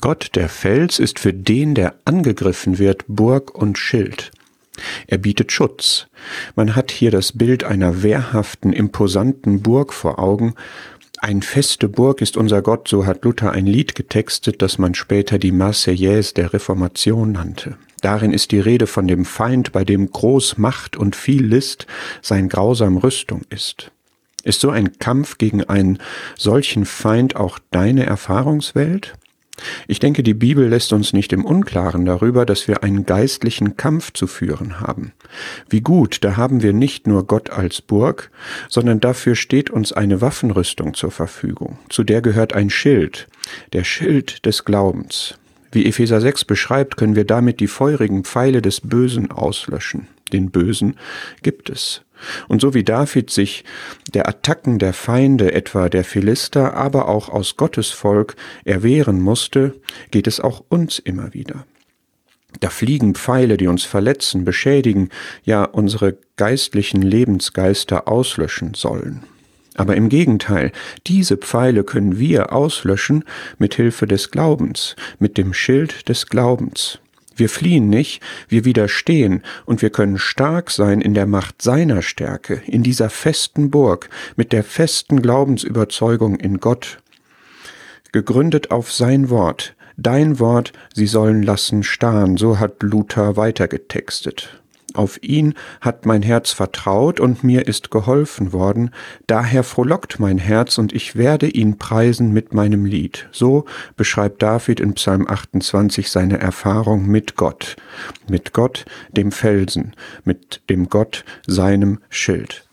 Gott, der Fels, ist für den, der angegriffen wird, Burg und Schild. Er bietet Schutz. Man hat hier das Bild einer wehrhaften, imposanten Burg vor Augen. Ein feste Burg ist unser Gott, so hat Luther ein Lied getextet, das man später die Marseillaise der Reformation nannte. Darin ist die Rede von dem Feind, bei dem groß Macht und viel List sein grausam Rüstung ist. Ist so ein Kampf gegen einen solchen Feind auch deine Erfahrungswelt? Ich denke, die Bibel lässt uns nicht im Unklaren darüber, dass wir einen geistlichen Kampf zu führen haben. Wie gut, da haben wir nicht nur Gott als Burg, sondern dafür steht uns eine Waffenrüstung zur Verfügung. Zu der gehört ein Schild, der Schild des Glaubens. Wie Epheser 6 beschreibt, können wir damit die feurigen Pfeile des Bösen auslöschen. Den Bösen gibt es. Und so wie David sich der Attacken der Feinde, etwa der Philister, aber auch aus Gottes Volk erwehren musste, geht es auch uns immer wieder. Da fliegen Pfeile, die uns verletzen, beschädigen, ja unsere geistlichen Lebensgeister auslöschen sollen. Aber im Gegenteil, diese Pfeile können wir auslöschen mit Hilfe des Glaubens, mit dem Schild des Glaubens. Wir fliehen nicht, wir widerstehen und wir können stark sein in der Macht seiner Stärke, in dieser festen Burg, mit der festen Glaubensüberzeugung in Gott, gegründet auf sein Wort. Dein Wort, sie sollen lassen starren, so hat Luther weitergetextet. Auf ihn hat mein Herz vertraut und mir ist geholfen worden, daher frohlockt mein Herz und ich werde ihn preisen mit meinem Lied. So beschreibt David in Psalm 28 seine Erfahrung mit Gott, mit Gott, dem Felsen, mit dem Gott, seinem Schild.